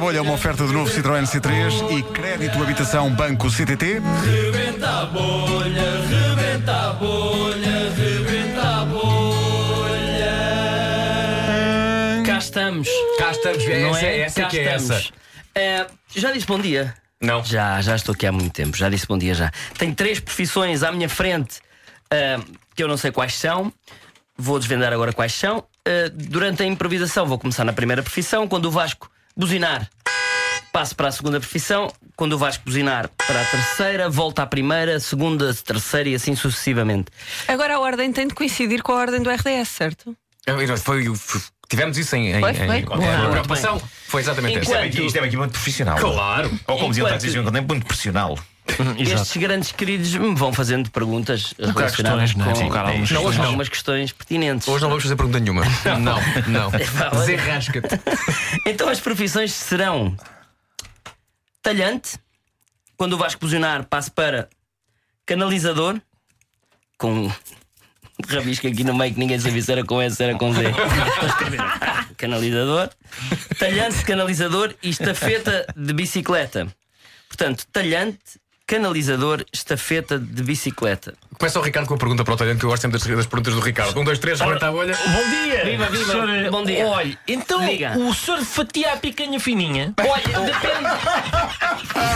Bolha é uma oferta do novo Citroën C3 e crédito habitação Banco CTT. Rebenta a bolha, rebenta a bolha, rebenta a bolha. Cá estamos. Cá estamos, Não essa, é? essa Cá que é estamos. essa. Eh, já disse bom dia? Não. Já, já estou aqui há muito tempo. Já disse bom dia já. Tenho três profissões à minha frente eh, que eu não sei quais são. Vou desvendar agora quais são. Eh, durante a improvisação vou começar na primeira profissão. Quando o Vasco buzinar, passo para a segunda profissão. Quando o Vasco buzinar para a terceira, volta à primeira, segunda, terceira e assim sucessivamente. Agora a ordem tem de coincidir com a ordem do RDS, certo? Foi, foi- tivemos isso em, em, Foi, foi. em Boa. preocupação. Foi exatamente Enquanto- essa. Isto é uma equipa muito profissional. Claro. Ou como diziam Enquanto- um muito profissional. Estes grandes queridos me vão fazendo perguntas Colocar relacionadas questões, não é? com, Colocar algumas com questões. Não, hoje algumas questões pertinentes. Hoje não vamos fazer pergunta nenhuma. Não, não. olha. Desenrasca-te. Então as profissões serão talhante, quando o Vasco buzinar, passo para canalizador, com rabisco aqui no meio que ninguém sabia se era com S, se era com Z. Canalizador, talhante, canalizador e estafeta de bicicleta. Portanto, talhante, canalizador, estafeta de bicicleta. Começa o Ricardo com a pergunta para o talhante, que eu gosto sempre das, das perguntas do Ricardo. Um, dois, três, rebenta a bolha. Bom dia! Viva, viva. Senhor, Bom dia. Olha, então Diga. o senhor fatia a picanha fininha? Olha, depende.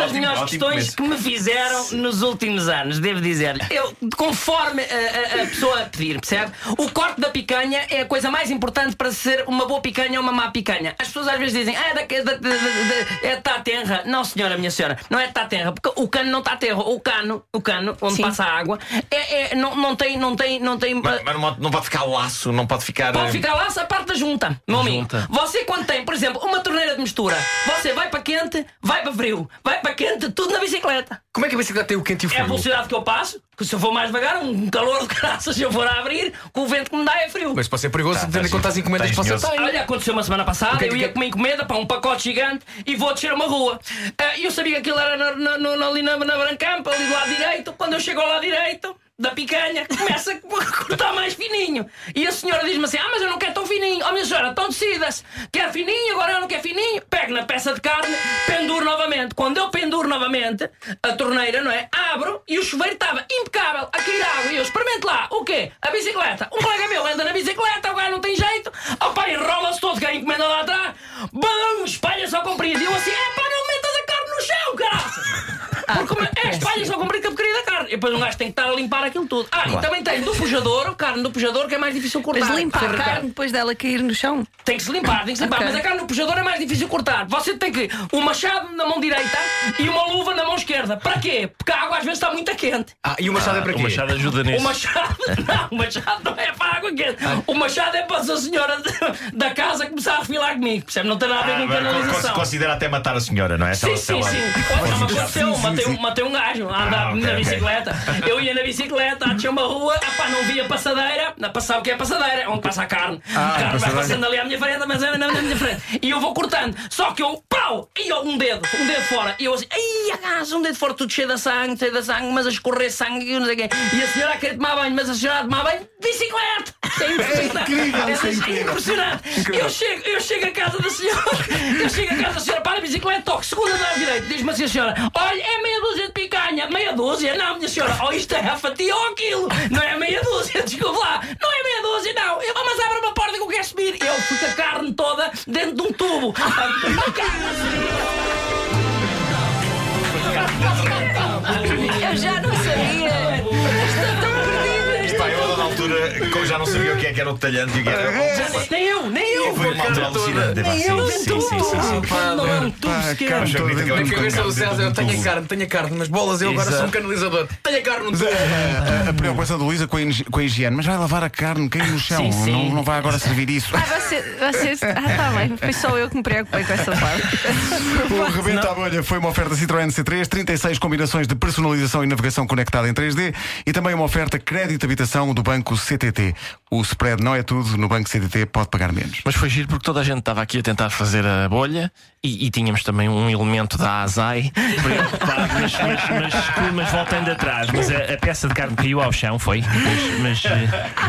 Das Ótimo, melhores questões que me fizeram nos últimos anos, devo dizer. Eu, conforme a, a- a pessoa a pedir, percebe? O corte da picanha é a coisa mais importante para ser uma boa picanha ou uma má picanha. As pessoas às vezes dizem, ah, é da, da, da, da- é tá tenra. Não, senhora, minha senhora, não é tá tenra, porque o cano não está tenra. O cano, o cano onde Sim. passa a água, é, é- não, não tem, não tem, não tem. Mas, mas não, não pode ficar laço, não pode ficar. Pode eh, ficar lá essa parte da junta, meu amigo. Junta. Você, quando tem, por exemplo, uma torneira de mistura, você vai para quente, vai para frio, vai para quente, tudo na bicicleta. Como é que a bicicleta tem o quente e o É a frio? velocidade que eu passo, que se eu for mais devagar, um calor de graça, se eu for a abrir, com o vento que me dá é frio. Mas pode ser perigoso, Tá, tendo em conta as encomendas que tá você tem. Olha, aconteceu uma semana passada, que é eu que- ia com uma encomenda para um pacote gigante e vou descer uma rua. Ah, E eu sabia que aquilo era na- na- na- ali na, na Brancampa, ali do lado direito. Quando eu chego ao lado direito da picanha, começa a cortar mais fininho. E a senhora diz-me assim: Ah, mas eu não quero tão fininho. Oh, minha senhora, então decida-se. Quer fininho, agora eu não quero fininho. Pego na peça de carne, penduro novamente. Quando eu penduro novamente, a torneira, não é? Abro e o chuveiro estava impecável a cair água. E eu experimento lá. O quê? A bicicleta. Um colega meu anda na bicicleta, o gajo não tem jeito. Oh, pá, enrola-se todo, que a encomenda lá atrás. Bum, espalha-se ao comprido. E eu assim: É pá, não metas a carne no chão, caralho. Porque como é espalha-se ao comprido E depois um gajo tem que estar a limpar aquilo tudo. Ah, e também tem do pujador, carne do pujador, que é mais difícil cortar. Mas limpar a carne depois dela cair no chão. Tem que se limpar, tem que se limpar. Ok. Mas a carne no puxador é mais difícil cortar. Você tem que um machado na mão direita e uma luva Para quê? Porque a água às vezes está muito quente. Ah, e o machado é para O quê? Machado ajuda O nisso. machado, não, o machado não é para a água quente. O machado é para a senhora da casa começar a refilar comigo. Percebe? Não tem nada a ver ah, com canalização. con- Considera até matar a senhora, não é? Sim, Se ela- sim, sim. mas aconteceu, sim, matei, sim. um- matei um gajo a andar Ah, na bicicleta. Eu ia na bicicleta, tinha uma rua, epá, não via passadeira, não passava o que é passadeira, é onde passa a carne. Ah, a carne vai passando ali à minha frente, mas é na minha frente. E eu vou cortando, só que eu, pau, e um dedo, um dedo fora. E eu assim, ai, acaso, um dedo fora, tudo cheio de sangue, cheio de sangue, mas a escorrer sangue e não sei o quê. E a senhora a querer tomar banho, mas a senhora a tomar banho, de bicicleta. É impressionante. incrível, É é incrível. impressionante. Eu chego, eu chego a casa da senhora, eu chego a casa da senhora, para a bicicleta, toco, segunda andar direito, diz-me assim a senhora: olha, é meia dúzia de picanha, meia dúzia? Não, minha senhora, ou isto é a fatia ou aquilo, não é meia dúzia, desculpe lá, não é meia dentro de um tubo. A Eu já não sabia. Estou tão perdida. Pá, eu, altura como já não sabia o que é que era o talhante e o que era. Nem eu, nem eu. Foi uma altura alucinante. Nem sim, eu, sim, sim, sim, é Pá, sequer. carne do Na cabeça do. César, eu tenho a carne, tenho a carne nas bolas, eu agora sou um canalizador. Tenho a carne no tubo. A, a preocupação do Luísa com, a higie- com a higiene, mas vai lavar a carne, cai no chão, sim. Não, não vai agora servir isso. Ah, você, você, ah, tá bem. Foi só eu que me preocupei com essa parte. O Rebenta a Bolha foi uma oferta Citroën C3, 36 combinações de personalização e navegação conectada em 3D e também uma oferta crédito habitação do Banco CTT. O spread não é tudo, no Banco CTT pode pagar menos. Mas foi giro porque toda a gente estava aqui a tentar fazer a bolha e, e tínhamos também um elemento da ASAI preocupado, mas, mas, mas, mas voltando atrás. Mas a, a peça de carne caiu ao chão, foi. Mas, mas, eh,